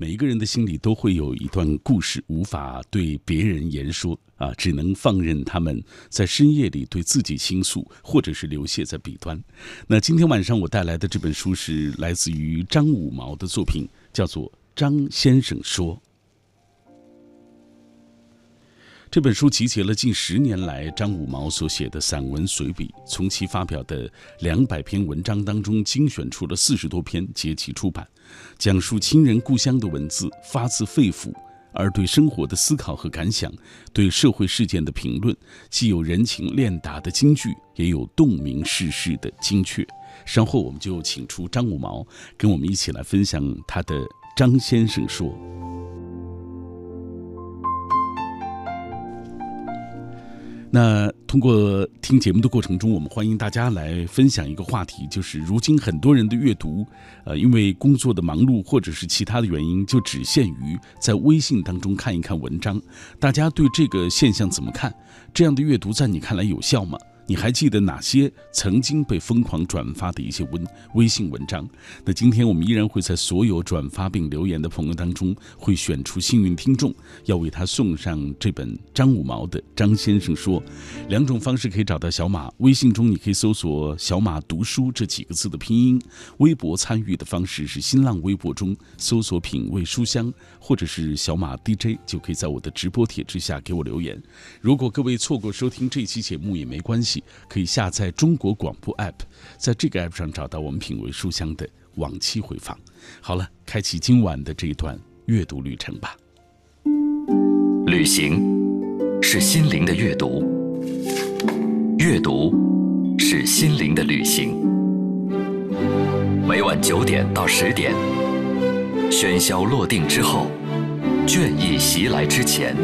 每一个人的心里都会有一段故事，无法对别人言说啊，只能放任他们在深夜里对自己倾诉，或者是流泻在笔端。那今天晚上我带来的这本书是来自于张五毛的作品，叫做《张先生说》。这本书集结了近十年来张五毛所写的散文随笔，从其发表的两百篇文章当中精选出了四十多篇，结集出版。讲述亲人故乡的文字，发自肺腑；而对生活的思考和感想，对社会事件的评论，既有人情练达的金句，也有洞明世事的精确。稍后我们就请出张五毛，跟我们一起来分享他的《张先生说》。那通过听节目的过程中，我们欢迎大家来分享一个话题，就是如今很多人的阅读，呃，因为工作的忙碌或者是其他的原因，就只限于在微信当中看一看文章。大家对这个现象怎么看？这样的阅读在你看来有效吗？你还记得哪些曾经被疯狂转发的一些文微信文章？那今天我们依然会在所有转发并留言的朋友当中，会选出幸运听众，要为他送上这本张五毛的《张先生说》。两种方式可以找到小马，微信中你可以搜索“小马读书”这几个字的拼音；微博参与的方式是新浪微博中搜索“品味书香”或者是“小马 DJ”，就可以在我的直播帖之下给我留言。如果各位错过收听这期节目也没关系。可以下载中国广播 app，在这个 app 上找到我们品味书香的往期回放。好了，开启今晚的这一段阅读旅程吧。旅行是心灵的阅读，阅读是心灵的旅行。每晚九点到十点，喧嚣落定之后，倦意袭来之前。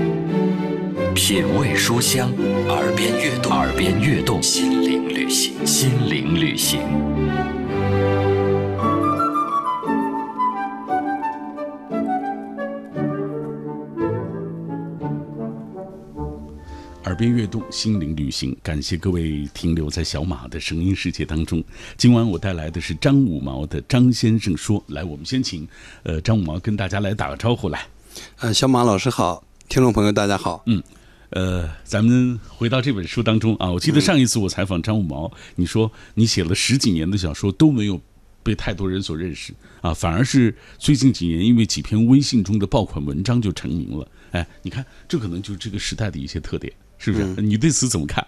品味书香，耳边悦动，耳边悦动，心灵旅行，心灵旅行。耳边悦动，心灵旅行。感谢各位停留在小马的声音世界当中。今晚我带来的是张五毛的《张先生说》。来，我们先请呃张五毛跟大家来打个招呼来。呃，小马老师好，听众朋友大家好。嗯。呃，咱们回到这本书当中啊，我记得上一次我采访张五毛，你说你写了十几年的小说都没有被太多人所认识啊，反而是最近几年因为几篇微信中的爆款文章就成名了。哎，你看，这可能就是这个时代的一些特点，是不是？你对此怎么看？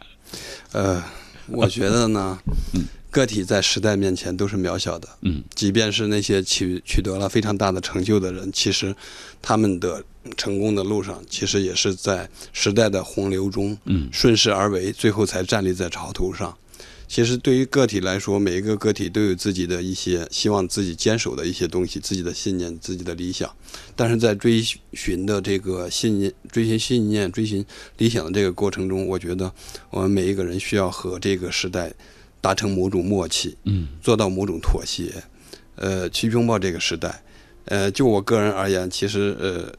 呃，我觉得呢，嗯。个体在时代面前都是渺小的，嗯，即便是那些取取得了非常大的成就的人，其实他们的成功的路上，其实也是在时代的洪流中，嗯，顺势而为，最后才站立在潮头上。其实对于个体来说，每一个个体都有自己的一些希望自己坚守的一些东西，自己的信念、自己的理想。但是在追寻的这个信念、追寻信念、追寻理想的这个过程中，我觉得我们每一个人需要和这个时代。达成某种默契，嗯，做到某种妥协，呃，去拥抱这个时代，呃，就我个人而言，其实呃，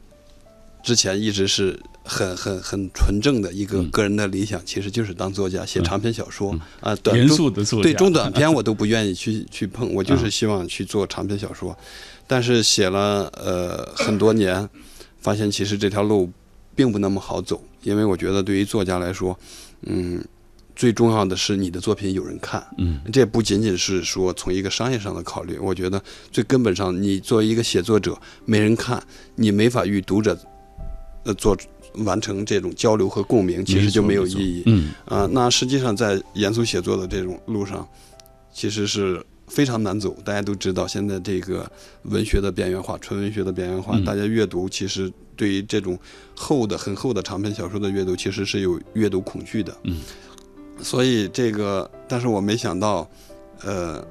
之前一直是很很很纯正的一个个人的理想，其实就是当作家，写长篇小说。啊，严肃的作家，对中短篇我都不愿意去去碰，我就是希望去做长篇小说，但是写了呃很多年，发现其实这条路并不那么好走，因为我觉得对于作家来说，嗯。最重要的是你的作品有人看，嗯，这不仅仅是说从一个商业上的考虑，我觉得最根本上，你作为一个写作者，没人看，你没法与读者，呃，做完成这种交流和共鸣，其实就没有意义，嗯，啊，那实际上在严肃写作的这种路上，其实是非常难走。大家都知道，现在这个文学的边缘化，纯文学的边缘化，大家阅读其实对于这种厚的、很厚的长篇小说的阅读，其实是有阅读恐惧的，嗯。所以这个，但是我没想到，呃，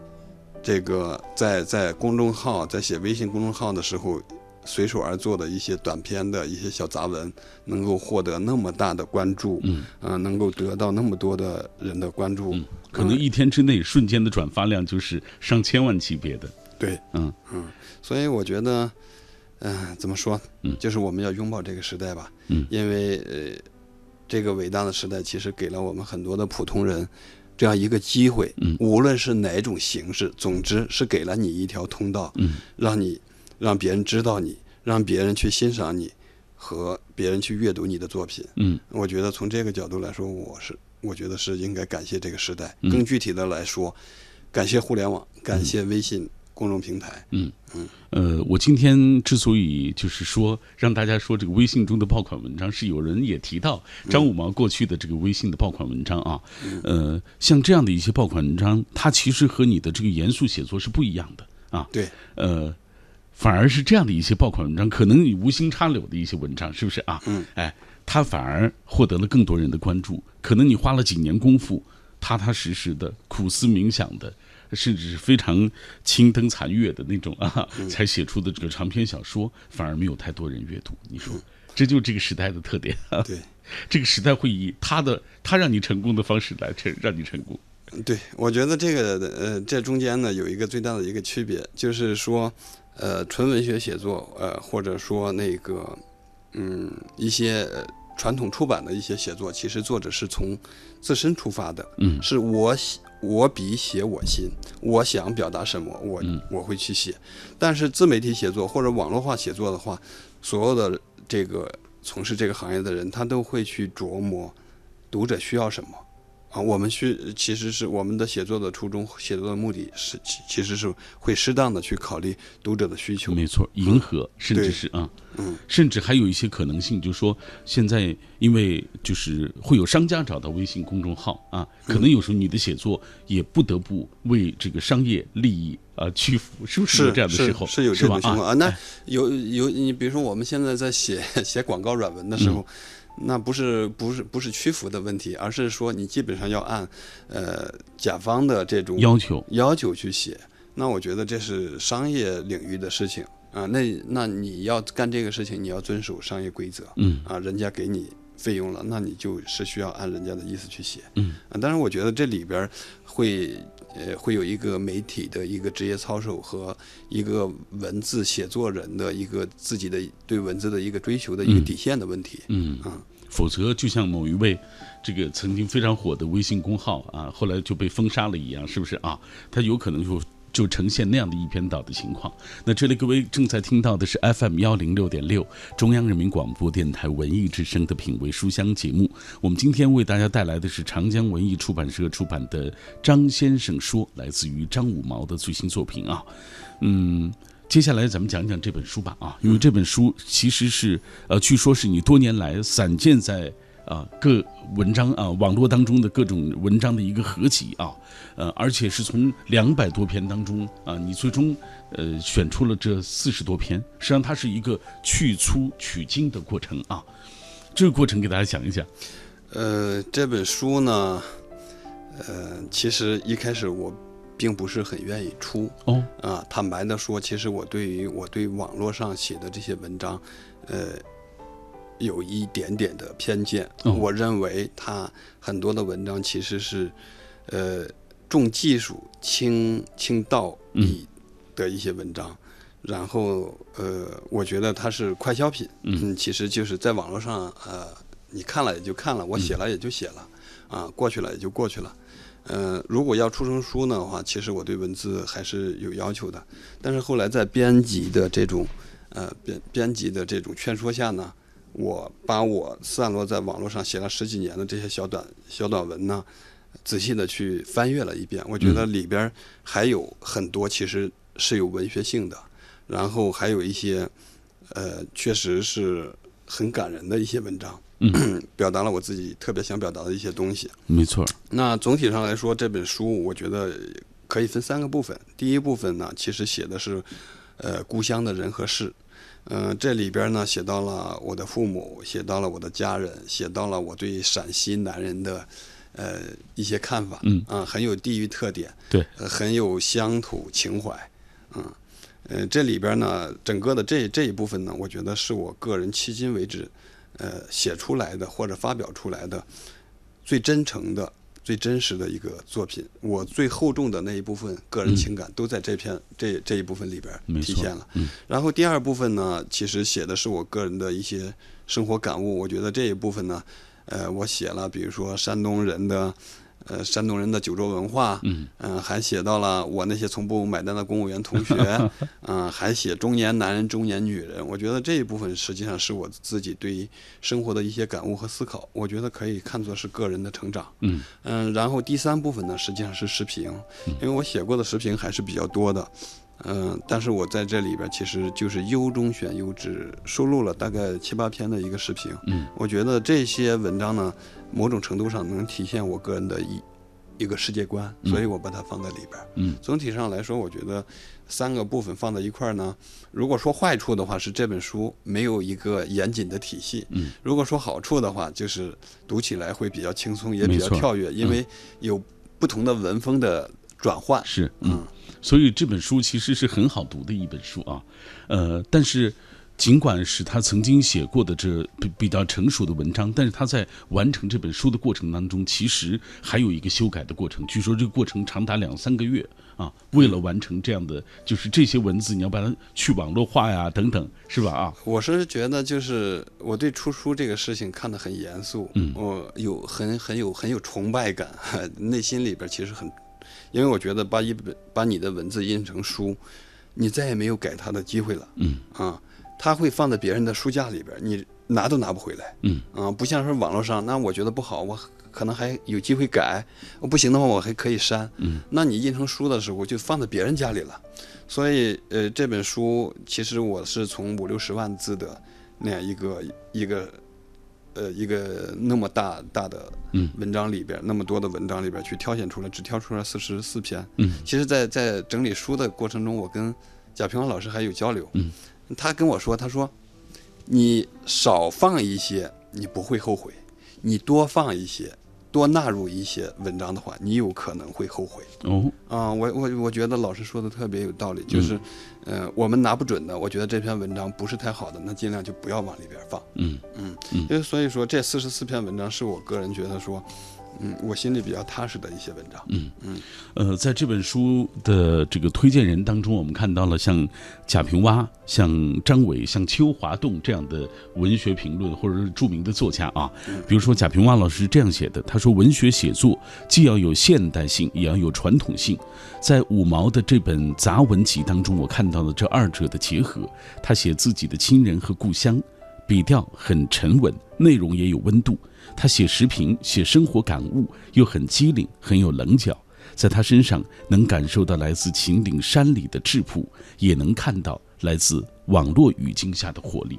这个在在公众号在写微信公众号的时候，随手而做的一些短篇的一些小杂文，能够获得那么大的关注，嗯，啊，能够得到那么多的人的关注，可能一天之内瞬间的转发量就是上千万级别的。对，嗯嗯，所以我觉得，嗯，怎么说？嗯，就是我们要拥抱这个时代吧，嗯，因为呃。这个伟大的时代其实给了我们很多的普通人这样一个机会，无论是哪种形式，总之是给了你一条通道，让你让别人知道你，让别人去欣赏你和别人去阅读你的作品。嗯。我觉得从这个角度来说，我是我觉得是应该感谢这个时代。嗯。更具体的来说，感谢互联网，感谢微信公众平台。嗯。呃，我今天之所以就是说让大家说这个微信中的爆款文章，是有人也提到张五毛过去的这个微信的爆款文章啊，呃，像这样的一些爆款文章，它其实和你的这个严肃写作是不一样的啊，对，呃，反而是这样的一些爆款文章，可能你无心插柳的一些文章，是不是啊？嗯，哎，它反而获得了更多人的关注，可能你花了几年功夫，踏踏实实的苦思冥想的。甚至是非常青灯残月的那种啊，才写出的这个长篇小说，反而没有太多人阅读。你说，这就是这个时代的特点啊！对，这个时代会以他的他让你成功的方式来成让你成功。对，我觉得这个呃，这中间呢有一个最大的一个区别，就是说，呃，纯文学写作，呃，或者说那个，嗯，一些呃传统出版的一些写作，其实作者是从自身出发的，嗯是我写我笔写我心，我想表达什么，我、嗯我会去写。但是自媒体写作或者网络化写作的话，所有的这个从事这个行业的人，他都会去琢磨读者需要什么。啊，我们去其实是我们的写作的初衷，写作的目的是其其实是会适当的去考虑读者的需求。没错，迎合，甚至是啊，嗯，甚至还有一些可能性，就是说现在因为就是会有商家找到微信公众号啊，可能有时候你的写作也不得不为这个商业利益啊屈服，是不是有这样的时候？是有这吧种情况啊。那有有你比如说我们现在在写 写广告软文的时候，那不是不是不是屈服的问题，而是说你基本上要按呃甲方的这种要求，要求去写。那我觉得这是商业领域的事情啊。那那你要干这个事情，你要遵守商业规则。嗯啊，人家给你费用了，那你就是需要按人家的意思去写。嗯啊，当然我觉得这里边会呃会有一个媒体的一个职业操守和一个文字写作人的一个自己的对文字的一个追求的一个嗯底线的问题。嗯嗯，否则就像某一位这个曾经非常火的微信公号啊，后来就被封杀了一样，是不是啊？他有可能就就呈现那样的一边倒的情况。那这里各位正在听到的是 FM 幺零六点六中央人民广播电台文艺之声的品味书香节目。我们今天为大家带来的是长江文艺出版社出版的《张先生说》，来自于张五毛的最新作品啊。嗯，接下来咱们讲讲这本书吧啊，因为这本书其实是呃，据说是你多年来散见在啊各文章啊网络当中的各种文章的一个合集啊，呃，而且是从两百多篇当中啊，你最终呃选出了这四十多篇，实际上它是一个去粗取精的过程啊。这个过程给大家讲一讲。呃，这本书呢，呃，其实一开始我并不是很愿意出哦，啊。坦白的说，其实我对于我对网络上写的这些文章，呃，有一点点的偏见。哦我认为他很多的文章其实是，呃，重技术轻轻道义的一些文章。然后，呃，我觉得它是快消品，嗯其实就是在网络上，呃，你看了也就看了，我写了也就写了，啊，过去了也就过去了。呃，如果要出成书呢的话，其实我对文字还是有要求的。但是后来在编辑的这种，呃，编编辑的这种劝说下呢，我把我散落在网络上写了十几年的这些小短小短文呢，仔细的去翻阅了一遍，我觉得里边还有很多其实是有文学性的，然后还有一些，呃，确实是很感人的一些文章，嗯，表达了我自己特别想表达的一些东西。没错，那总体上来说，这本书我觉得可以分三个部分。第一部分呢，其实写的是，呃，故乡的人和事。嗯、这里边呢写到了我的父母，写到了我的家人，写到了我对陕西男人的，呃，一些看法。嗯啊，很有地域特点，对，呃很有乡土情怀。嗯，呃，这里边呢，整个的这这一部分呢，我觉得是我个人迄今为止，呃，写出来的或者发表出来的最真诚的、最真实的一个作品。我最厚重的那一部分个人情感都在这篇、这这一部分里边体现了。嗯然后第二部分呢，其实写的是我个人的一些生活感悟。我觉得这一部分呢，呃，我写了，比如说山东人的呃山东人的酒桌文化，嗯嗯、还写到了我那些从不买单的公务员同学，嗯、还写中年男人、中年女人。我觉得这一部分实际上是我自己对于生活的一些感悟和思考，我觉得可以看作是个人的成长。嗯嗯，然后第三部分呢，实际上是时评，因为我写过的时评还是比较多的。嗯，但是我在这里边其实就是优中选优，只收录了大概七八篇的一个视频。嗯，我觉得这些文章呢，某种程度上能体现我个人的一一个世界观，所以我把它放在里边。嗯，总体上来说，我觉得三个部分放在一块儿呢，如果说坏处的话，是这本书没有一个严谨的体系。嗯，如果说好处的话，就是读起来会比较轻松，也比较跳跃，因为有不同的文风的转换。是嗯嗯，所以这本书其实是很好读的一本书啊，呃，但是尽管是他曾经写过的这比比较成熟的文章，但是他在完成这本书的过程当中，其实还有一个修改的过程。据说这个过程长达两三个月啊，为了完成这样的，就是这些文字你要把它去网络化呀，等等，是吧？啊，我是觉得，就是我对出书这个事情看得很严肃，嗯我有很很有很有崇拜感，内心里边其实很，因为我觉得把一本把你的文字印成书，你再也没有改它的机会了，嗯。啊，它会放在别人的书架里边，你拿都拿不回来，嗯。啊，不像是网络上，那我觉得不好，我可能还有机会改，不行的话我还可以删，嗯，那你印成书的时候就放在别人家里了。所以，呃，这本书其实我是从五六十万字的那样一个一个，呃，一个那么大大的嗯文章里边，那么多的文章里边去挑选出来，只挑出来四十四篇。嗯其实在，在整理书的过程中，我跟贾平凹老师还有交流。嗯，他跟我说，他说，你少放一些，你不会后悔；你多放一些，多纳入一些文章的话，你有可能会后悔。哦，啊、我我我觉得老师说的特别有道理，就是，呃，我们拿不准的，我觉得这篇文章不是太好的，那尽量就不要往里边放。嗯。嗯。嗯。因为所以说这四十四篇文章是我个人觉得说，嗯，我心里比较踏实的一些文章。嗯嗯呃，在这本书的这个推荐人当中，我们看到了像贾平凹、像张伟、像邱华栋这样的文学评论或者是著名的作家啊。比如说贾平凹老师这样写的，他说：“文学写作既要有现代性，也要有传统性。在五毛的这本杂文集当中，我看到了这二者的结合。他写自己的亲人和故乡，笔调很沉稳，内容也有温度。他写时评，写生活感悟，又很机灵，很有棱角。在他身上能感受到来自秦岭山里的质朴，也能看到来自网络语境下的活力。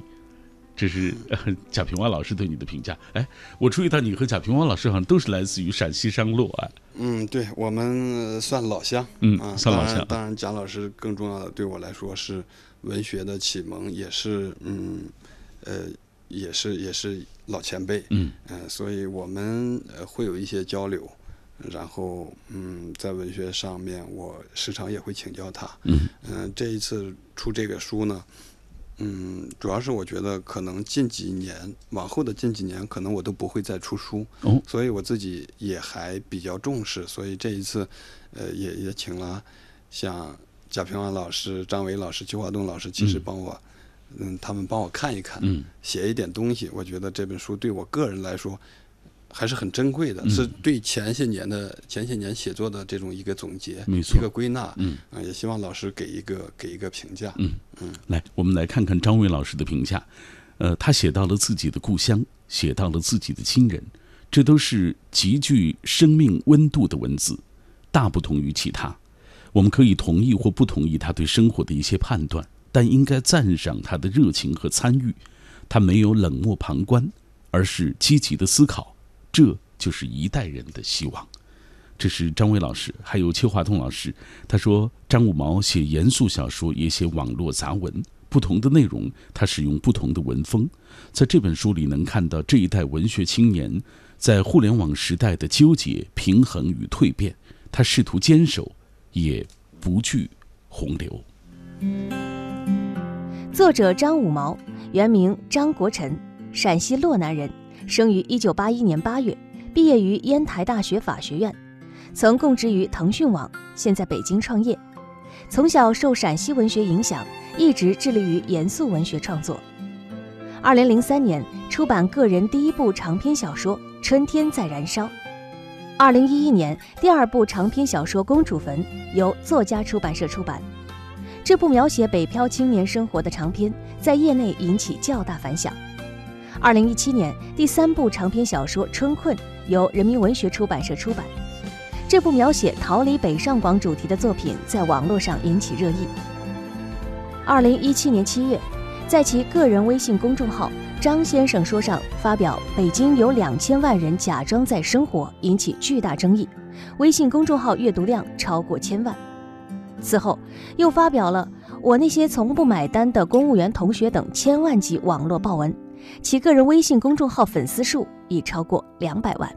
这是、呃、贾平凹老师对你的评价。哎，我注意到你和贾平凹老师好像都是来自于陕西商洛啊。嗯，对我们呃算老乡，嗯啊，算老乡当然，当然，贾老师更重要的对我来说是文学的启蒙，也是嗯，呃，也是也是老前辈，嗯。嗯、所以我们呃会有一些交流，然后嗯，在文学上面，我时常也会请教他，嗯。嗯、这一次出这个书呢，嗯，主要是我觉得可能近几年往后的近几年，可能我都不会再出书，哦。所以我自己也还比较重视，所以这一次，呃，也也请了像贾平凹老师、张伟老师、邱华栋老师，其实嗯。帮我，嗯，他们帮我看一看，嗯写一点东西。我觉得这本书对我个人来说还是很珍贵的，嗯是对前些年的前些年写作的这种一个总结，没错一个归纳。嗯啊、也希望老师给一个给一个评价。嗯嗯来，我们来看看张伟老师的评价。呃，他写到了自己的故乡，写到了自己的亲人，这都是极具生命温度的文字，大不同于其他。我们可以同意或不同意他对生活的一些判断，但应该赞赏他的热情和参与。他没有冷漠旁观，而是积极的思考，这就是一代人的希望。这是张伟老师，还有邱华栋老师。他说，张五毛写严肃小说，也写网络杂文，不同的内容，他使用不同的文风。在这本书里，能看到这一代文学青年在互联网时代的纠结、平衡与蜕变。他试图坚守，也不惧洪流。作者张五毛，原名张国臣，陕西洛南人，生于1981年8月，毕业于烟台大学法学院，曾供职于腾讯网，现在北京创业。从小受陕西文学影响，一直致力于严肃文学创作。2003年出版个人第一部长篇小说《春天在燃烧》。二零一一年，第二部长篇小说《公主坟》由作家出版社出版。这部描写北漂青年生活的长篇，在业内引起较大反响。二零一七年，第三部长篇小说《春困》由人民文学出版社出版。这部描写逃离北上广主题的作品，在网络上引起热议。二零一七年七月，在其个人微信公众号“张先生说”上发表“北京有两千万人假装在生活”，引起巨大争议，微信公众号阅读量超过千万。此后，又发表了“我那些从不买单的公务员同学”等千万级网络爆文，其个人微信公众号粉丝数已超过两百万。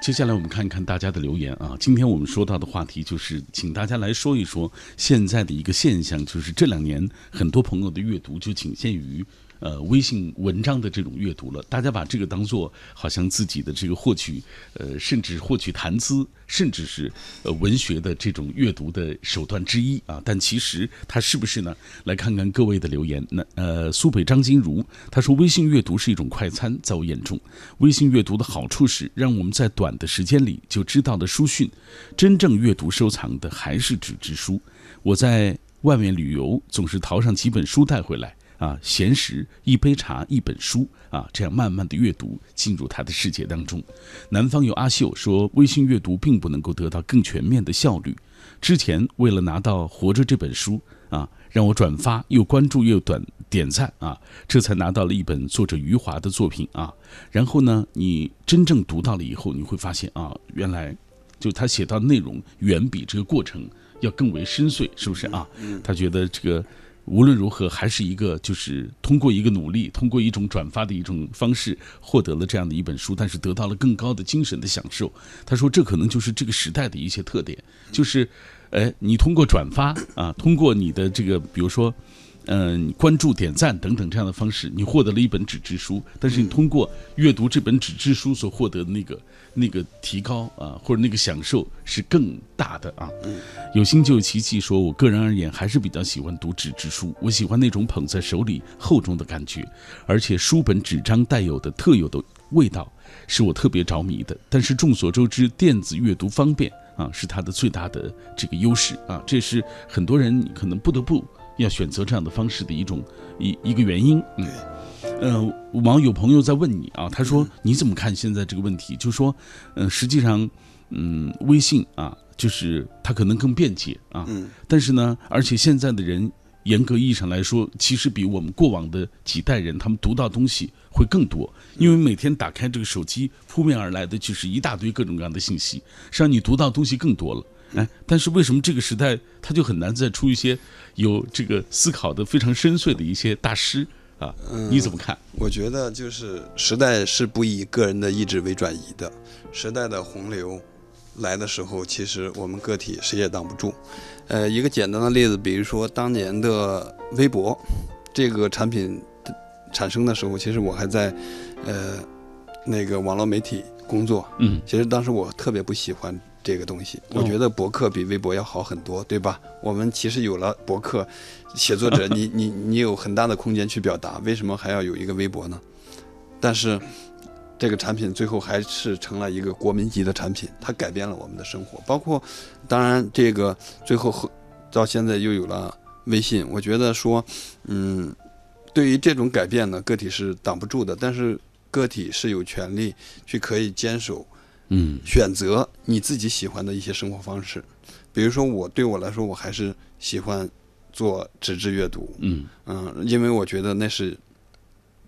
接下来我们看一看大家的留言啊。今天我们说到的话题就是，请大家来说一说现在的一个现象，就是这两年很多朋友的阅读就仅限于。呃，微信文章的这种阅读了，大家把这个当做好像自己的这个获取，呃，甚至获取谈资，甚至是呃文学的这种阅读的手段之一啊。但其实它是不是呢？来看看各位的留言。那呃，苏北张金如他说，微信阅读是一种快餐，在我眼中，微信阅读的好处是让我们在短的时间里就知道了书讯。真正阅读收藏的还是纸质书。我在外面旅游，总是淘上几本书带回来。啊，闲时一杯茶，一本书啊，这样慢慢的阅读，进入他的世界当中。南方有阿秀说，微信阅读并不能够得到更全面的效率。之前为了拿到《活着》这本书啊，让我转发又关注又短点赞啊，这才拿到了一本作者余华的作品啊。然后呢，你真正读到了以后，你会发现啊，原来就他写到的内容远比这个过程要更为深邃，是不是啊？他觉得这个。无论如何，还是一个就是通过一个努力，通过一种转发的一种方式，获得了这样的一本书，但是得到了更高的精神的享受。他说，这可能就是这个时代的一些特点，就是，哎，你通过转发啊，通过你的这个，比如说。嗯，关注、点赞等等这样的方式，你获得了一本纸质书。但是你通过阅读这本纸质书所获得的那个那个提高啊，或者那个享受是更大的啊。有心就有奇迹，说我个人而言还是比较喜欢读纸质书，我喜欢那种捧在手里厚重的感觉，而且书本纸张带有的特有的味道是我特别着迷的。但是众所周知，电子阅读方便啊，是它的最大的这个优势啊，这是很多人可能不得不。要选择这样的方式的一种一一个原因，嗯，呃，网友朋友在问你啊，他说你怎么看现在这个问题？就说，嗯，实际上，嗯，微信啊，就是它可能更便捷啊，嗯，但是呢，而且现在的人严格意义上来说，其实比我们过往的几代人，他们读到东西会更多，因为每天打开这个手机，扑面而来的就是一大堆各种各样的信息，实际上你读到东西更多了。哎，但是为什么这个时代他就很难再出一些有这个思考的非常深邃的一些大师啊？你怎么看？我觉得就是时代是不以个人的意志为转移的，时代的洪流来的时候，其实我们个体谁也挡不住。呃，一个简单的例子，比如说当年的微博这个产品产生的时候，其实我还在呃那个网络媒体工作。嗯，其实当时我特别不喜欢。这个东西，我觉得博客比微博要好很多，对吧？我们其实有了博客，写作者，你你你有很大的空间去表达，为什么还要有一个微博呢？但是，这个产品最后还是成了一个国民级的产品，它改变了我们的生活。包括，当然这个最后到现在又有了微信，我觉得说，嗯，对于这种改变呢，个体是挡不住的，但是个体是有权利去可以坚守。嗯，选择你自己喜欢的一些生活方式，比如说我对我来说，我还是喜欢做纸质阅读。嗯嗯，因为我觉得那是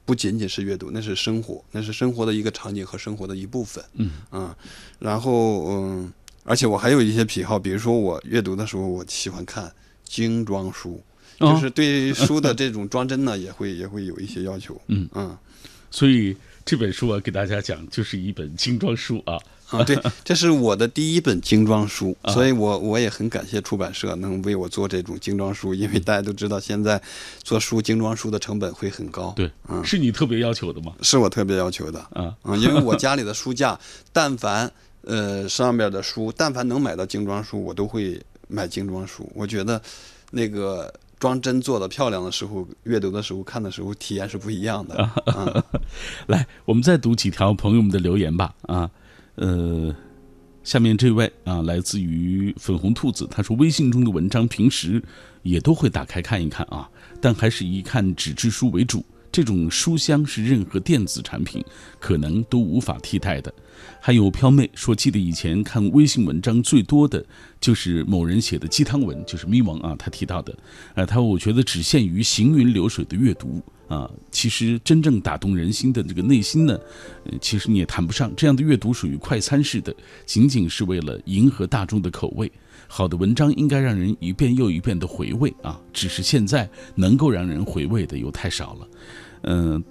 不仅仅是阅读，那是生活，那是生活的一个场景和生活的一部分。嗯嗯，然后嗯，而且我还有一些癖好，比如说我阅读的时候，我喜欢看精装书，就是对书的这种装帧呢，也会也会有一些要求。嗯嗯，所以。这本书啊，给大家讲就是一本精装书啊啊，对，这是我的第一本精装书，所以我我也很感谢出版社能为我做这种精装书，因为大家都知道现在做书精装书的成本会很高。对，嗯，是你特别要求的吗？是我特别要求的啊啊，因为我家里的书架，但凡呃上面的书，但凡能买到精装书，我都会买精装书。我觉得那个装帧做的漂亮的时候，阅读的时候看的时候体验是不一样的。来，我们再读几条朋友们的留言吧。啊，呃，下面这位啊，来自于粉红兔子，他说微信中的文章平时也都会打开看一看啊，但还是以看纸质书为主。这种书香是任何电子产品可能都无法替代的。还有飘妹说，记得以前看微信文章最多的就是某人写的鸡汤文，就是咪蒙啊，他提到的，呃，他我觉得只限于行云流水的阅读啊，其实真正打动人心的这个内心呢，其实你也谈不上。这样的阅读属于快餐式的，仅仅是为了迎合大众的口味。好的文章应该让人一遍又一遍的回味啊，只是现在能够让人回味的又太少了。嗯、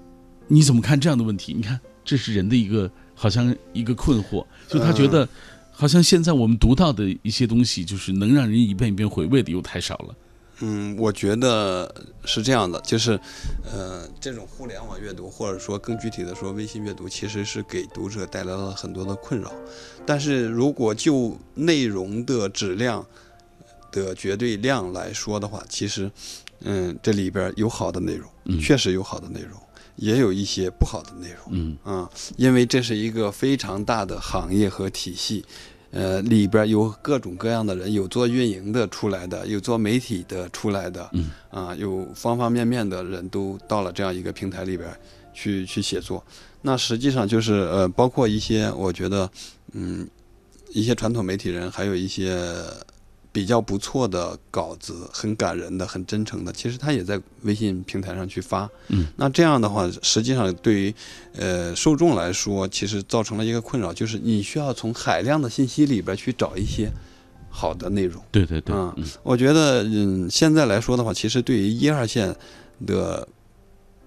你怎么看这样的问题？你看，这是人的一个好像一个困惑，就他觉得好像现在我们读到的一些东西，就是能让人一遍一遍回味的又太少了。嗯，我觉得是这样的，就是，呃，这种互联网阅读，或者说更具体的说，微信阅读，其实是给读者带来了很多的困扰。但是如果就内容的质量的绝对量来说的话，其实，嗯，这里边有好的内容，嗯确实有好的内容，也有一些不好的内容。嗯啊，因为这是一个非常大的行业和体系，呃，里边有各种各样的人，有做运营的出来的，有做媒体的出来的，嗯，啊，有方方面面的人都到了这样一个平台里边去去写作。那实际上就是呃，包括一些我觉得，嗯，一些传统媒体人，还有一些比较不错的稿子，很感人的、很真诚的，其实他也在微信平台上去发。嗯，那这样的话，实际上对于呃受众来说，其实造成了一个困扰，就是你需要从海量的信息里边去找一些好的内容。对对对，啊嗯我觉得，嗯，现在来说的话，其实对于一二线的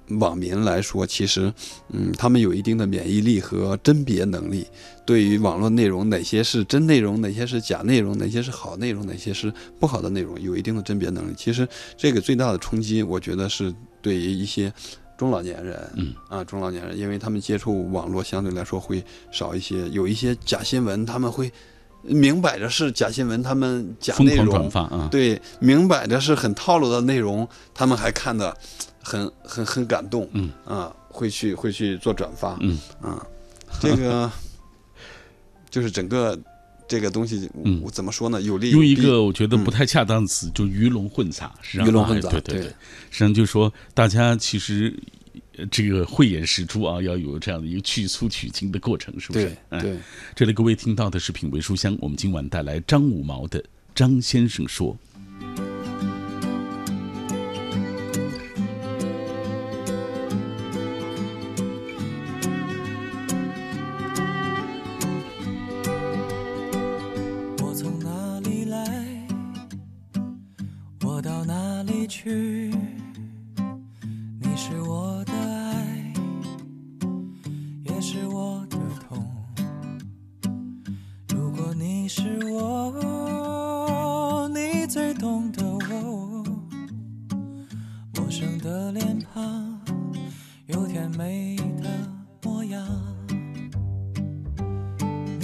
网民来说，其实，嗯，他们有一定的免疫力和甄别能力。对于网络内容，哪些是真内容，哪些是假内容，哪些是好内容，哪些是不好的内容，有一定的甄别能力。其实，这个最大的冲击，我觉得是对于一些中老年人，嗯啊，中老年人，因为他们接触网络相对来说会少一些，有一些假新闻，他们会明摆着是假新闻，他们假内容，发啊，对，明摆着是很套路的内容，他们还看的很很很感动，嗯啊，会去会去做转发，嗯啊，这个就是整个这个东西，嗯我怎么说呢？有利用一个我觉得不太恰当的词，就鱼龙混杂，实际上鱼龙混杂哎对对对实际上就说大家其实呃这个慧眼识珠啊，要有这样的一个去粗取精的过程，是不是？对。这里各位听到的是品味书香，我们今晚带来张五毛的《张先生说》。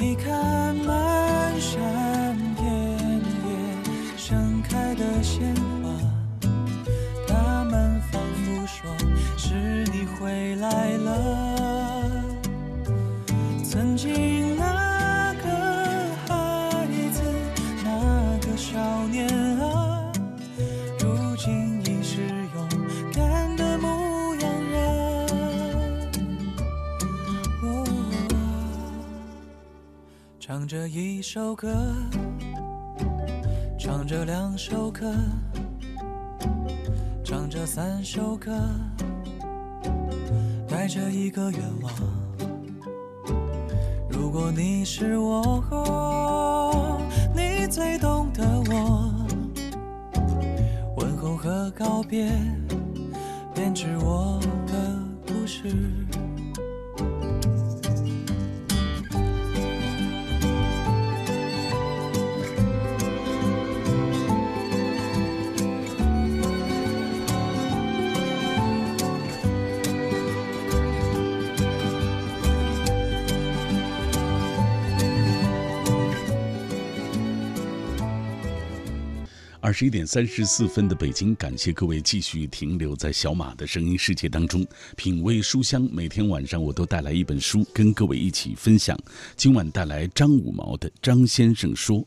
你看满山着一首歌，唱着两首歌，唱着三首歌，带着一个愿望。如果你是我，你最懂得我，问候和告别，编织我的故事。二十一点三十四分的北京，感谢各位继续停留在小马的声音世界当中，品味书香。每天晚上我都带来一本书，跟各位一起分享。今晚带来张五毛的《张先生说》。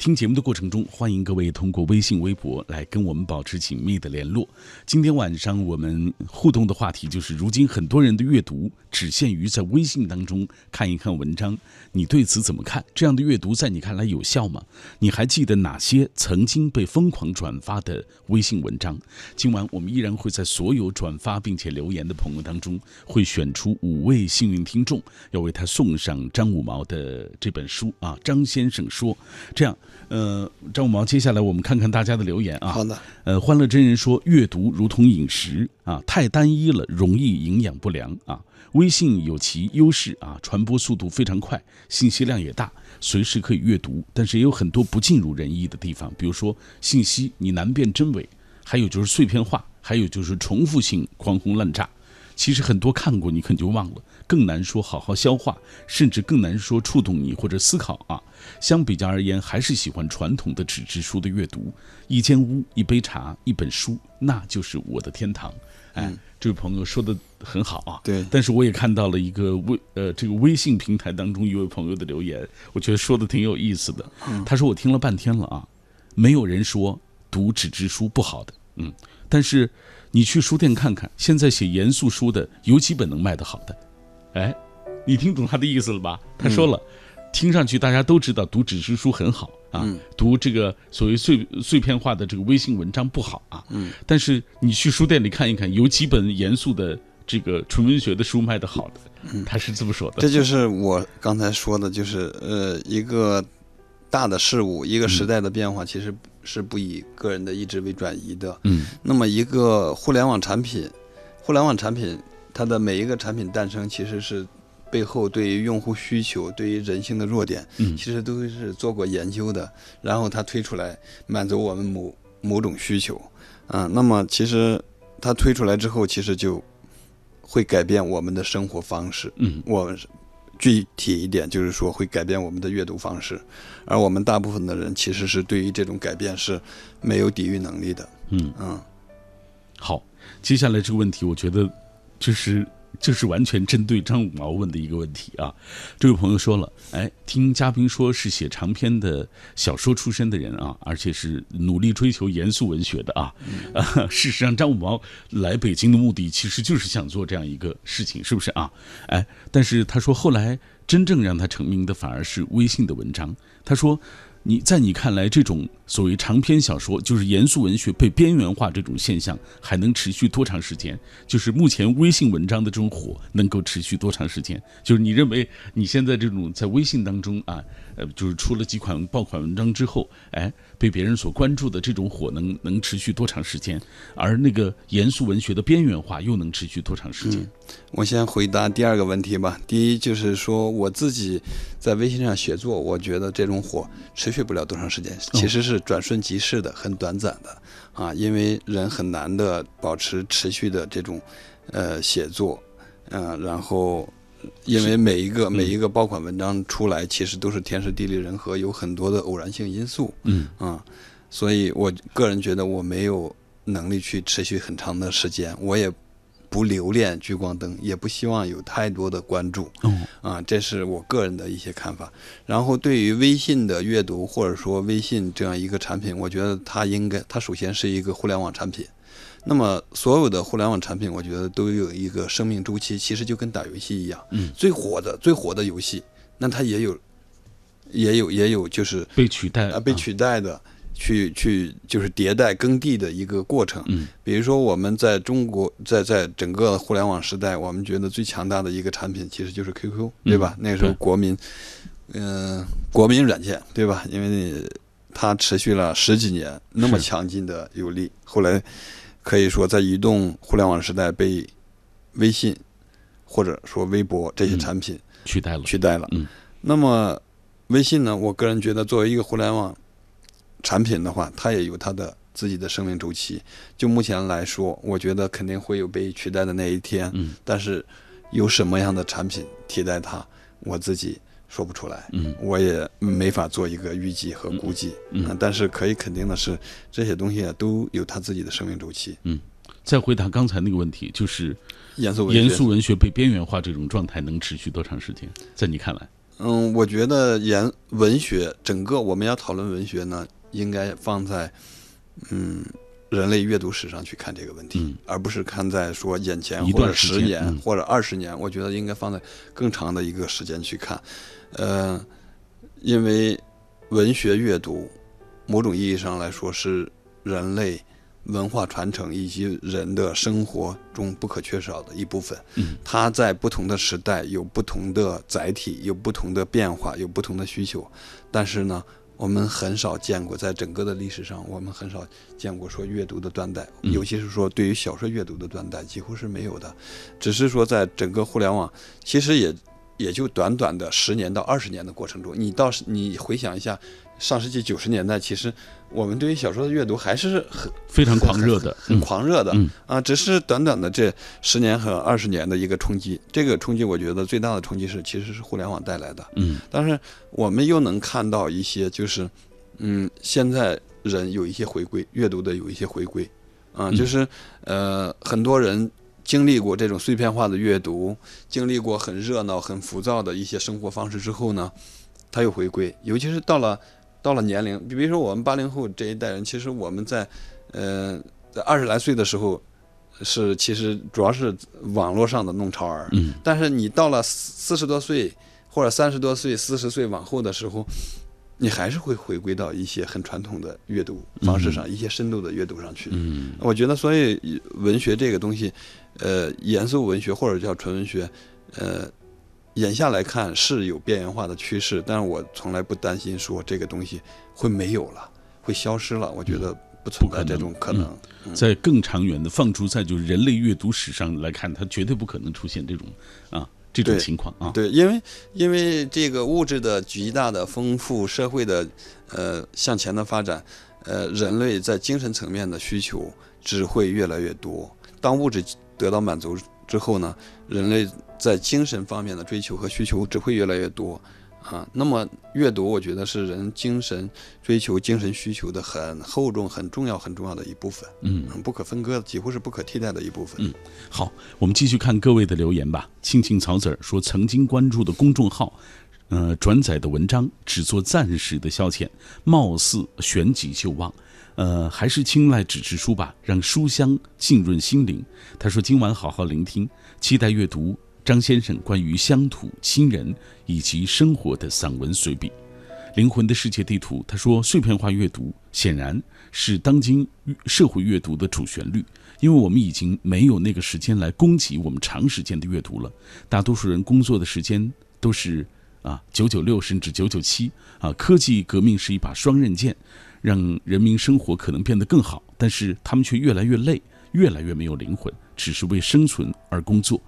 听节目的过程中，欢迎各位通过微信、微博来跟我们保持紧密的联络。今天晚上我们互动的话题就是：如今很多人的阅读只限于在微信当中看一看文章，你对此怎么看？这样的阅读在你看来有效吗？你还记得哪些曾经被疯狂转发的微信文章？今晚我们依然会在所有转发并且留言的朋友当中，会选出五位幸运听众，要为他送上张五毛的这本书啊。张先生说：“这样。”呃，张五毛，接下来我们看看大家的留言啊。好的。呃，欢乐真人说，阅读如同饮食啊，太单一了，容易营养不良啊。微信有其优势啊，传播速度非常快，信息量也大，随时可以阅读。但是也有很多不尽如人意的地方，比如说信息你难辨真伪，还有就是碎片化，还有就是重复性狂轰滥炸。其实很多看过你可能就忘了，更难说好好消化，甚至更难说触动你或者思考啊。相比较而言，还是喜欢传统的纸质书的阅读。一间屋，一杯茶，一本书，那就是我的天堂。哎，这位朋友说的很好啊。对。但是我也看到了一个微呃这个微信平台当中一位朋友的留言，我觉得说的挺有意思的。他说我听了半天了啊，没有人说读纸质书不好的。嗯，但是。你去书店看看，现在写严肃书的有几本能卖得好的？哎，你听懂他的意思了吧？他说了，听上去大家都知道读纸质书很好啊，读这个所谓碎碎片化的这个微信文章不好啊。嗯，但是你去书店里看一看，有几本严肃的这个纯文学的书卖的好的？嗯，他是这么说的。这就是我刚才说的，就是呃一个大的事物，一个时代的变化，其实。是不以个人的意志为转移的。嗯，那么一个互联网产品，互联网产品它的每一个产品诞生，其实是背后对于用户需求、对于人性的弱点，嗯，其实都是做过研究的。然后它推出来满足我们某某种需求，啊，那么其实它推出来之后，其实就会改变我们的生活方式。嗯，我。具体一点就是说，会改变我们的阅读方式，而我们大部分的人其实是对于这种改变是没有抵御能力的。嗯嗯，好，接下来这个问题，我觉得就是。就是完全针对张五毛问的一个问题啊！这位朋友说了，哎，听嘉宾说是写长篇的小说出身的人啊，而且是努力追求严肃文学的啊。啊，事实上，张五毛来北京的目的其实就是想做这样一个事情，是不是啊？哎，但是他说后来真正让他成名的反而是微信的文章。他说。你在你看来，这种所谓长篇小说，就是严肃文学被边缘化这种现象，还能持续多长时间？就是目前微信文章的这种火，能够持续多长时间？就是你认为你现在这种在微信当中啊，呃，就是出了几款爆款文章之后，哎，被别人所关注的这种火，能能持续多长时间？而那个严肃文学的边缘化又能持续多长时间？我先回答第二个问题吧。第一就是说，我自己在微信上写作，我觉得这种火持续不了多长时间，其实是转瞬即逝的，很短暂的啊。因为人很难的保持持续的这种呃写作，嗯，然后因为每一个每一个爆款文章出来，其实都是天时地利人和，有很多的偶然性因素，嗯啊，所以我个人觉得我没有能力去持续很长的时间，我也。不留恋聚光灯，也不希望有太多的关注。啊，这是我个人的一些看法。然后，对于微信的阅读，或者说微信这样一个产品，我觉得它应该，它首先是一个互联网产品。那么，所有的互联网产品，我觉得都有一个生命周期，其实就跟打游戏一样。嗯，最火的、最火的游戏，那它也有，也有，也有，就是被取代啊，被取代的。去去就是迭代耕地的一个过程。嗯，比如说我们在中国，在在整个互联网时代，我们觉得最强大的一个产品其实就是 QQ，对吧？那时候国民，嗯，国民软件，对吧？因为它持续了十几年，那么强劲的有力。后来可以说在移动互联网时代被微信或者说微博这些产品取代了，取代了。嗯，那么微信呢？我个人觉得作为一个互联网。产品的话，它也有它的自己的生命周期。就目前来说，我觉得肯定会有被取代的那一天。嗯，但是有什么样的产品替代它，我自己说不出来，嗯我也没法做一个预计和估计，嗯呃但是可以肯定的是，这些东西啊都有它自己的生命周期。嗯再回答刚才那个问题，就是严肃文学严肃文学被边缘化这种状态能持续多长时间？在你看来，嗯，我觉得言文学整个我们要讨论文学呢，应该放在嗯人类阅读史上去看这个问题，嗯而不是看在说眼前或者十年、嗯或者二十年。我觉得应该放在更长的一个时间去看，呃，因为文学阅读某种意义上来说是人类。文化传承以及人的生活中不可缺少的一部分。嗯，它在不同的时代有不同的载体，有不同的变化，有不同的需求。但是呢，我们很少见过，在整个的历史上，我们很少见过说阅读的断代，嗯尤其是说对于小说阅读的断代，几乎是没有的。只是说在整个互联网，其实也也就短短的十年到二十年的过程中，你倒是你回想一下，上世纪九十年代，其实我们对于小说的阅读还是很非常狂热的，很嗯狂热的、嗯啊，只是短短的这十年和二十年的一个冲击。这个冲击，我觉得最大的冲击是其实是互联网带来的。嗯但是我们又能看到一些，就是嗯，现在人有一些回归，阅读的有一些回归啊，嗯就是呃，很多人。经历过这种碎片化的阅读，经历过很热闹、很浮躁的一些生活方式之后呢，他又回归。尤其是到了到了年龄，比如说我们八零后这一代人，其实我们在呃在二十来岁的时候，是其实主要是网络上的弄潮儿。嗯但是你到了四四十多岁或者三十多岁、四十岁往后的时候，你还是会回归到一些很传统的阅读方式上，一些深度的阅读上去。嗯我觉得，所以文学这个东西，呃，严肃文学或者叫纯文学，呃，眼下来看是有边缘化的趋势，但是我从来不担心说这个东西会没有了，会消失了。我觉得不存在这种可能。在更长远的放逐在就是人类阅读史上来看，它绝对不可能出现这种啊这种情况啊。对，因为因为这个物质的极大的丰富，社会的呃向前的发展，呃，人类在精神层面的需求只会越来越多。当物质得到满足之后呢，人类在精神方面的追求和需求只会越来越多啊。那么阅读，我觉得是人精神追求、精神需求的很厚重、很重要、很重要的一部分，嗯，嗯，不可分割的，几乎是不可替代的一部分。嗯好，我们继续看各位的留言吧。青青草籽儿说，曾经关注的公众号，呃，转载的文章只做暂时的消遣，貌似旋即就忘。呃，还是青睐纸质书吧，让书香浸润心灵。他说今晚好好聆听，期待阅读张先生关于乡土、亲人以及生活的散文随笔。灵魂的世界地图，他说碎片化阅读显然是当今社会阅读的主旋律，因为我们已经没有那个时间来供给我们长时间的阅读了。大多数人工作的时间都是啊九九六甚至九九七啊。科技革命是一把双刃剑，让人民生活可能变得更好，但是他们却越来越累，越来越没有灵魂，只是为生存而工作。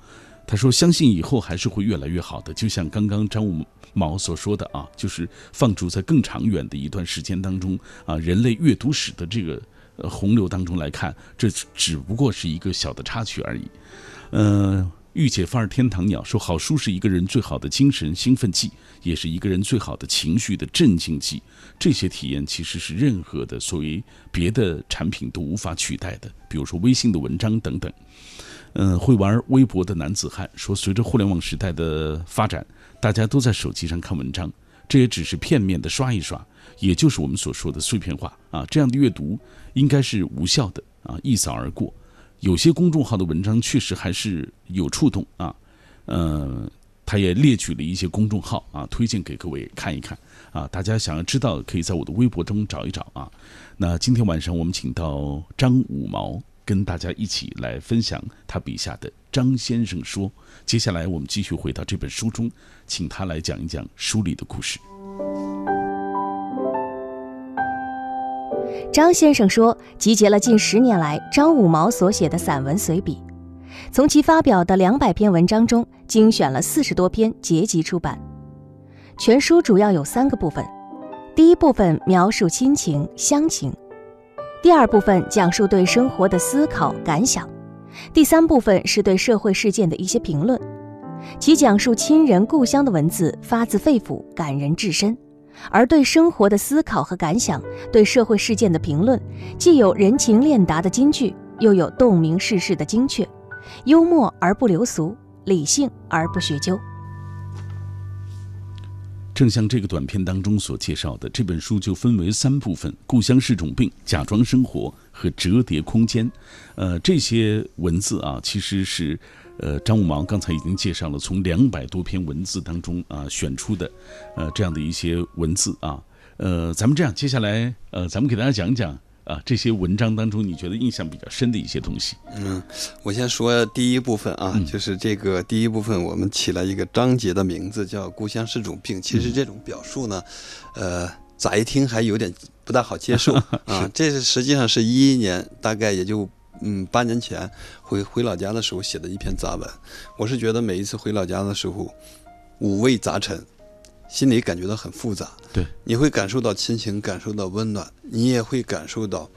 他说：“相信以后还是会越来越好的，就像刚刚张武毛所说的啊，就是放逐在更长远的一段时间当中啊，人类阅读史的这个呃洪流当中来看，这只不过是一个小的插曲而已。呃，御姐范儿天堂鸟说，好书是一个人最好的精神兴奋剂，也是一个人最好的情绪的镇静剂。这些体验其实是任何的所谓别的产品都无法取代的，比如说微信的文章等等。嗯，会玩微博的男子汉说，随着互联网时代的发展，大家都在手机上看文章，这也只是片面的刷一刷，也就是我们所说的碎片化啊。这样的阅读应该是无效的啊，一扫而过。有些公众号的文章确实还是有触动啊，呃，他也列举了一些公众号啊，推荐给各位看一看啊。大家想要知道，可以在我的微博中找一找啊。那今天晚上我们请到张五毛。跟大家一起来分享他笔下的张先生说。接下来我们继续回到这本书中，请他来讲一讲书里的故事。张先生说，集结了近十年来张五毛所写的散文随笔，从其发表的两百篇文章中精选了四十多篇结集出版。全书主要有三个部分，第一部分描述亲情乡情。第二部分讲述对生活的思考感想，第三部分是对社会事件的一些评论。其讲述亲人故乡的文字发自肺腑，感人至深；而对生活的思考和感想，对社会事件的评论，既有人情练达的金句，又有洞明世事的精确，幽默而不流俗，理性而不学究。正像这个短片当中所介绍的，这本书就分为三部分：故乡是种病、假装生活和折叠空间。呃，这些文字啊，其实是呃张五毛刚才已经介绍了，从两百多篇文字当中啊选出的，呃这样的一些文字啊。呃，咱们这样，接下来呃，咱们给大家讲讲啊这些文章当中你觉得印象比较深的一些东西。嗯，我先说第一部分啊，嗯就是这个第一部分，我们起了一个章节的名字叫“故乡是种病”。其嗯实这种表述呢，呃，乍一听还有点不大好接受 啊。这是实际上是一一年，大概也就嗯八年前回回老家的时候写的一篇杂文。我是觉得每一次回老家的时候，五味杂陈，心里感觉到很复杂。对，你会感受到亲情，感受到温暖，你也会感受到，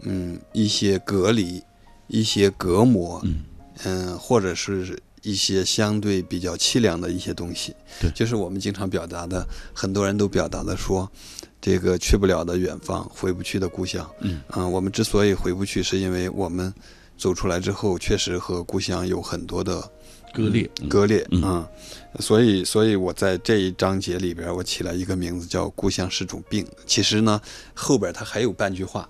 嗯，一些隔离，一些隔膜，嗯嗯，或者是一些相对比较凄凉的一些东西。对就是我们经常表达的，很多人都表达的说，这个去不了的远方，回不去的故乡。嗯啊、我们之所以回不去，是因为我们走出来之后，确实和故乡有很多的割裂，嗯割裂嗯。啊、所以，所以我在这一章节里边，我起了一个名字叫“故乡是种病”。其实呢，后边它还有半句话，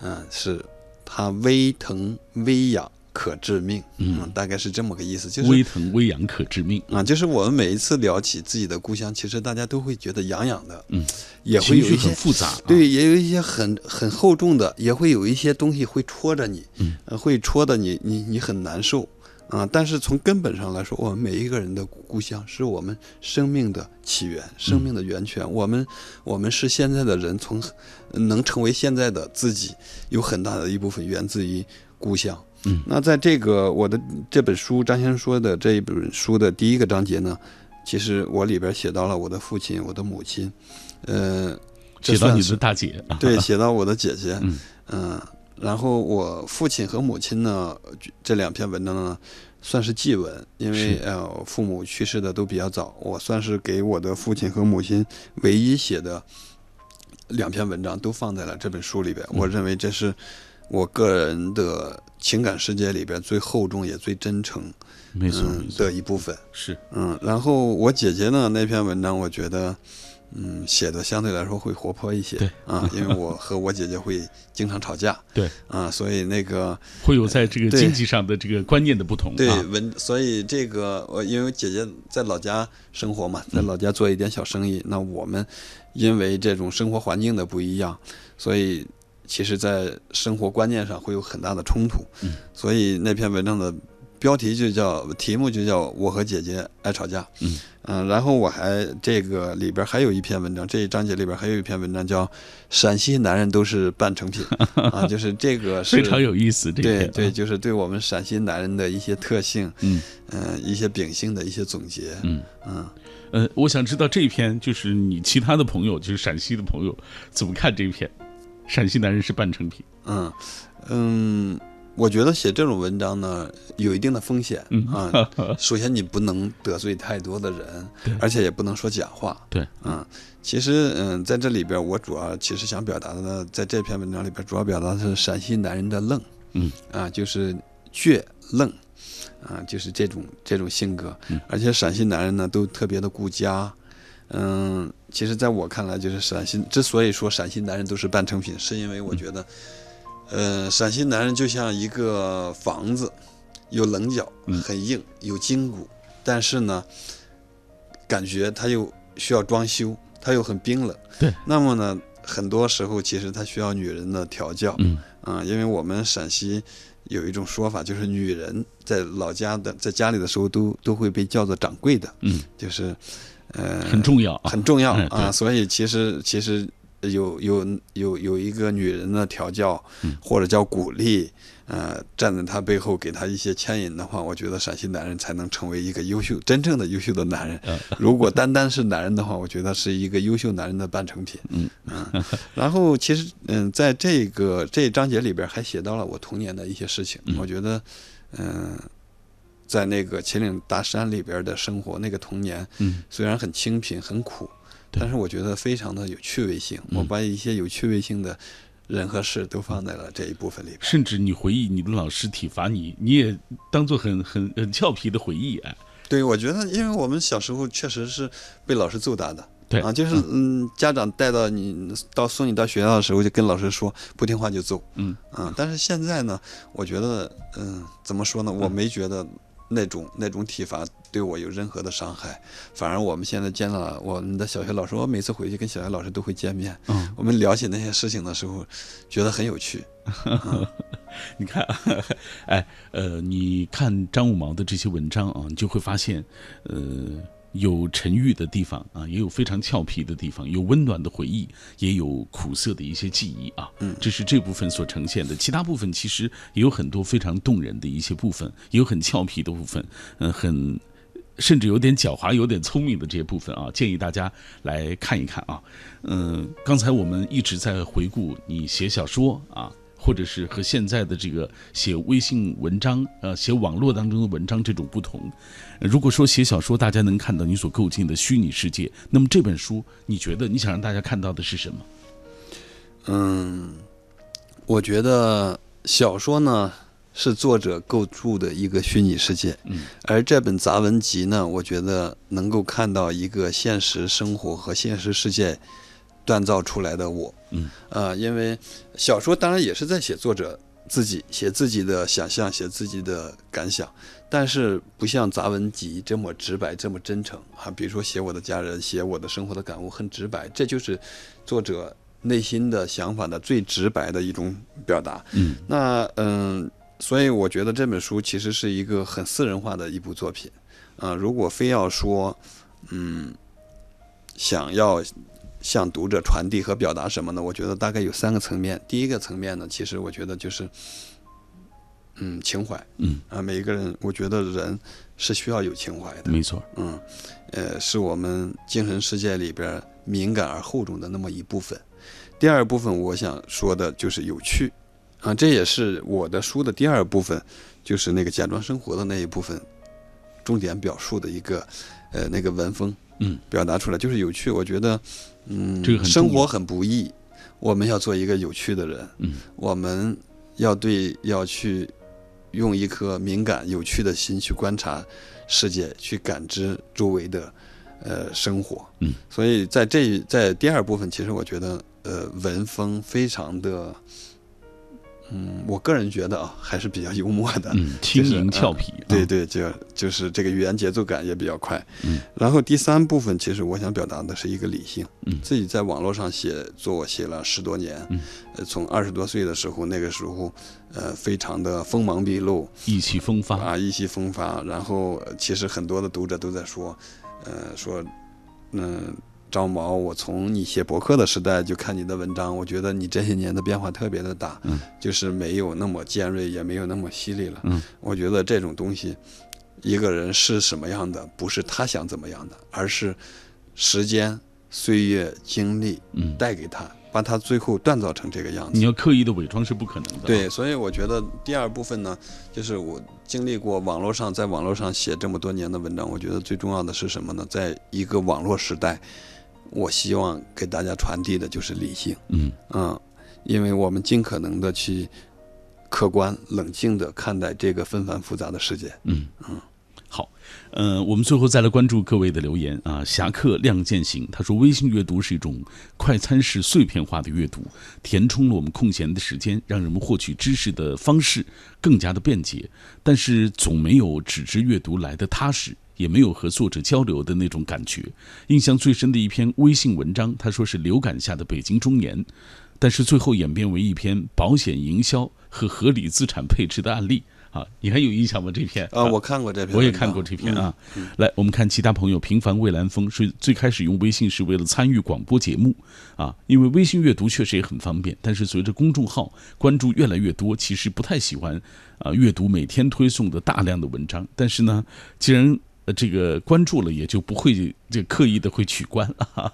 嗯、是它微疼微痒可致命，嗯。大概是这么个意思，就是微疼微痒可致命，啊，就是我们每一次聊起自己的故乡，其实大家都会觉得痒痒的，嗯，也会有一些很复杂，啊，对，也有一些很很厚重的，也会有一些东西会戳着你，嗯。呃，会戳的你你你很难受啊。但是从根本上来说，我们每一个人的故乡是我们生命的起源，生命的源泉。我们我们是现在的人，从能成为现在的自己，有很大的一部分源自于故乡。嗯那在这个我的这本书张先生说的这一本书的第一个章节呢，其实我里边写到了我的父亲、我的母亲，呃，写到你的大姐，啊对，写到我的姐姐，嗯嗯然后我父亲和母亲呢，这两篇文章呢，算是祭文，因为呃父母去世的都比较早，我算是给我的父亲和母亲唯一写的两篇文章都放在了这本书里边，我认为这是我个人的情感世界里边最厚重也最真诚没错嗯的，一部分。是。嗯，然后我姐姐呢那篇文章，我觉得，嗯，写的相对来说会活泼一些，对。啊，因为我和我姐姐会经常吵架，对。啊，所以那个会有在这个经济上的这个观念的不同，对啊文，所以这个我因为姐姐在老家生活嘛，在老家做一点小生意，那我们因为这种生活环境的不一样，所以其实在生活观念上会有很大的冲突，嗯。所以那篇文章的标题就叫题目就叫我和姐姐爱吵架，嗯嗯，然后我还这个里边还有一篇文章，这一章节里边还有一篇文章叫陕西男人都是半成品 啊，就是这个是非常有意思，这个对对，就是对我们陕西男人的一些特性，嗯。嗯、一些秉性的一些总结，嗯。嗯。呃，我想知道这一篇就是你其他的朋友，就是陕西的朋友怎么看这一篇？陕西男人是半成品，嗯嗯，我觉得写这种文章呢，有一定的风险嗯啊。首先，你不能得罪太多的人，而且也不能说假话。对，嗯，其实嗯，在这里边，我主要其实想表达的呢，在这篇文章里边，主要表达的是陕西男人的愣，嗯啊，就是倔愣，啊，就是这种这种性格，嗯而且陕西男人呢都特别的顾家。嗯，其实在我看来，就是陕西之所以说陕西男人都是半成品，是因为我觉得，呃，陕西男人就像一个房子，有棱角，嗯很硬，有筋骨，但是呢，感觉他又需要装修，他又很冰冷。对，那么呢，很多时候其实他需要女人的调教。嗯啊，因为我们陕西有一种说法，就是女人在老家的在家里的时候都都会被叫做掌柜的，嗯，就是呃很重要啊，很重要啊。所以其实其实有有有有一个女人的调教嗯或者叫鼓励，呃，站在他背后给他一些牵引的话，我觉得陕西男人才能成为一个优秀真正的优秀的男人。嗯 如果单单是男人的话，我觉得是一个优秀男人的半成品。嗯嗯，然后其实嗯，在这个这一章节里边还写到了我童年的一些事情。嗯我觉得，嗯、在那个秦岭大山里边的生活，那个童年，嗯，虽然很清贫很苦，对但是我觉得非常的有趣味性。嗯我把一些有趣味性的人和事都放在了这一部分里边。甚至你回忆你的老师体罚你，你也当做很很很俏皮的回忆，哎，对，我觉得，因为我们小时候确实是被老师揍打的。对啊，就是嗯，家长带到你到送你到学校的时候，就跟老师说不听话就揍。嗯啊，但是现在呢，我觉得嗯，怎么说呢？我没觉得那种那种体罚对我有任何的伤害，反而我们现在见了我们的小学老师，我每次回去跟小学老师都会见面，嗯，我们聊起那些事情的时候，觉得很有趣。你看，哎，呃，你看张五毛的这些文章啊，你就会发现，呃，有沉郁的地方啊，也有非常俏皮的地方，有温暖的回忆，也有苦涩的一些记忆啊。嗯这是这部分所呈现的。其他部分其实也有很多非常动人的一些部分，也有很俏皮的部分，嗯、很。甚至有点狡猾、有点聪明的这些部分啊，建议大家来看一看啊。嗯，刚才我们一直在回顾你写小说啊，或者是和现在的这个写微信文章、呃写网络当中的文章这种不同。呃如果说写小说，大家能看到你所构建的虚拟世界，那么这本书，你觉得你想让大家看到的是什么？嗯，我觉得小说呢是作者构筑的一个虚拟世界，嗯，而这本杂文集呢，我觉得能够看到一个现实生活和现实世界锻造出来的我，嗯，啊、因为小说当然也是在写作者自己写自己的想象，写自己的感想，但是不像杂文集这么直白，这么真诚啊。比如说写我的家人，写我的生活的感悟，很直白，这就是作者内心的想法的最直白的一种表达。嗯那嗯，所以我觉得这本书其实是一个很私人化的一部作品。啊、如果非要说，嗯，想要向读者传递和表达什么呢？我觉得大概有三个层面。第一个层面呢，其实我觉得就是，嗯，情怀。嗯，啊，每一个人，我觉得人是需要有情怀的。没错，嗯，呃，是我们精神世界里边敏感而厚重的那么一部分。第二部分，我想说的就是有趣，啊，这也是我的书的第二部分，就是那个假装生活的那一部分，重点表述的一个，呃，那个文风，嗯，表达出来就是有趣。我觉得，嗯，生活很不易，我们要做一个有趣的人，嗯。我们要对要去用一颗敏感有趣的心去观察世界，去感知周围的呃生活。嗯，所以在这在第二部分，其实我觉得呃文风非常的，嗯，我个人觉得啊还是比较幽默的。嗯，轻就是盈俏皮，啊对对，就就是这个语言节奏感也比较快。嗯，然后第三部分，其实我想表达的是一个理性。嗯自己在网络上写作写了十多年。嗯，呃，从二十多岁的时候，那个时候，呃，非常的锋芒毕露意气风发，啊，意气风发。然后，呃其实很多的读者都在说，呃，说，嗯、张毛，我从你写博客的时代就看你的文章，我觉得你这些年的变化特别的大，嗯，就是没有那么尖锐，也没有那么犀利了，嗯，我觉得这种东西，一个人是什么样的，不是他想怎么样的，而是时间、岁月、经历嗯，带给他，把他最后锻造成这个样子你。要刻意的伪装是不可能的，对，，所以我觉得第二部分呢，就是我经历过网络上，在网络上写这么多年的文章，我觉得最重要的是什么呢？在一个网络时代，我希望给大家传递的就是理性，嗯嗯，因为我们尽可能的去客观冷静的看待这个纷繁复杂的世界。嗯嗯，好，呃，我们最后再来关注各位的留言啊。侠客亮剑行他说，微信阅读是一种快餐式碎片化的阅读，填充了我们空闲的时间，让人们获取知识的方式更加的便捷，但是总没有纸质阅读来的踏实。也没有和作者交流的那种感觉。印象最深的一篇微信文章，他说是流感下的北京中年，但是最后演变为一篇保险营销和合理资产配置的案例啊，你还有印象吗？这篇啊，我看过这篇，我也看过这篇啊。来，我们看其他朋友，平凡蔚蓝风是最开始用微信是为了参与广播节目啊，因为微信阅读确实也很方便，但是随着公众号关注越来越多，其实不太喜欢啊阅读每天推送的大量的文章。但是呢，既然呃，这个关注了也就不会这刻意的会取关啊，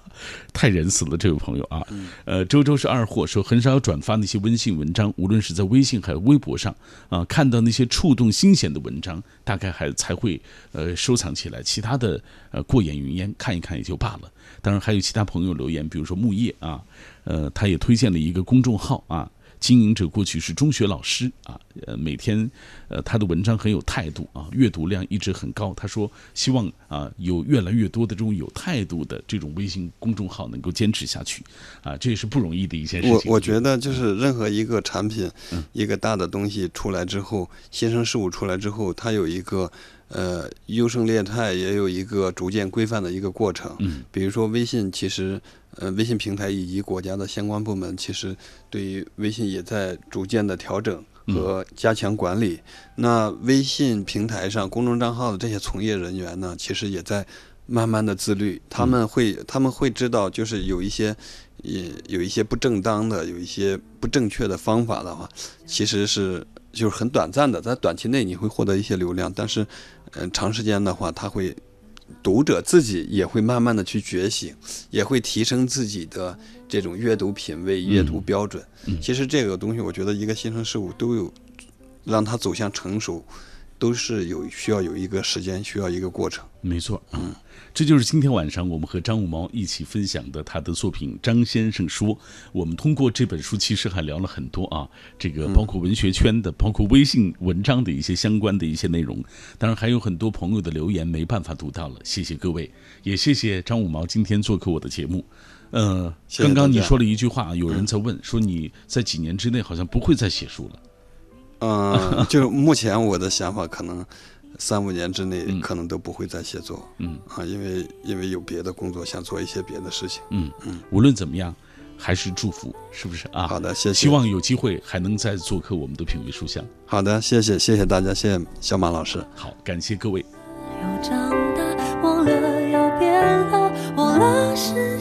太仁慈了，这位朋友啊。呃，周周是二货说很少转发那些温馨文章，无论是在微信还是微博上啊，看到那些触动心弦的文章，大概还才会呃收藏起来，其他的呃过眼云烟，看一看也就罢了。当然还有其他朋友留言，比如说木叶啊，呃，他也推荐了一个公众号啊。经营者过去是中学老师啊，呃，每天，呃，他的文章很有态度啊，阅读量一直很高。他说希望啊，有越来越多的这种有态度的这种微信公众号能够坚持下去，啊，这也是不容易的一件事情。我我觉得就是任何一个产品，一个大的东西出来之后，新生事物出来之后，它有一个呃优胜劣汰，也有一个逐渐规范的一个过程。嗯，比如说微信，其实。呃，微信平台以及国家的相关部门，其实对于微信也在逐渐的调整和加强管理。那微信平台上公众账号的这些从业人员呢，其实也在慢慢的自律。他们会他们会知道，就是有一些也有一些不正当的、有一些不正确的方法的话，其实是就是很短暂的，在短期内你会获得一些流量，但是，嗯，长时间的话，他会。读者自己也会慢慢的去觉醒，也会提升自己的这种阅读品味、阅读标准。其实这个东西，我觉得一个新生事物都有，让它走向成熟。都是有需要有一个时间，需要一个过程。没错，嗯，这就是今天晚上我们和张五毛一起分享的他的作品《张先生说》。我们通过这本书，其实还聊了很多啊，这个包括文学圈的，包括微信文章的一些相关的一些内容。当然还有很多朋友的留言没办法读到了，谢谢各位，也谢谢张五毛今天做客我的节目。呃，刚刚你说了一句话，有人在问说你在几年之内好像不会再写书了。嗯，就目前我的想法，可能三五年之内可能都不会再写作。嗯啊，因为因为有别的工作，想做一些别的事情。嗯嗯，无论怎么样，还是祝福，是不是啊？好的，谢谢。希望有机会还能再做客我们的品味书香。好的，谢谢，谢谢大家，谢谢小马老师。好，感谢各位。又长大，忘了要变老，忘了是。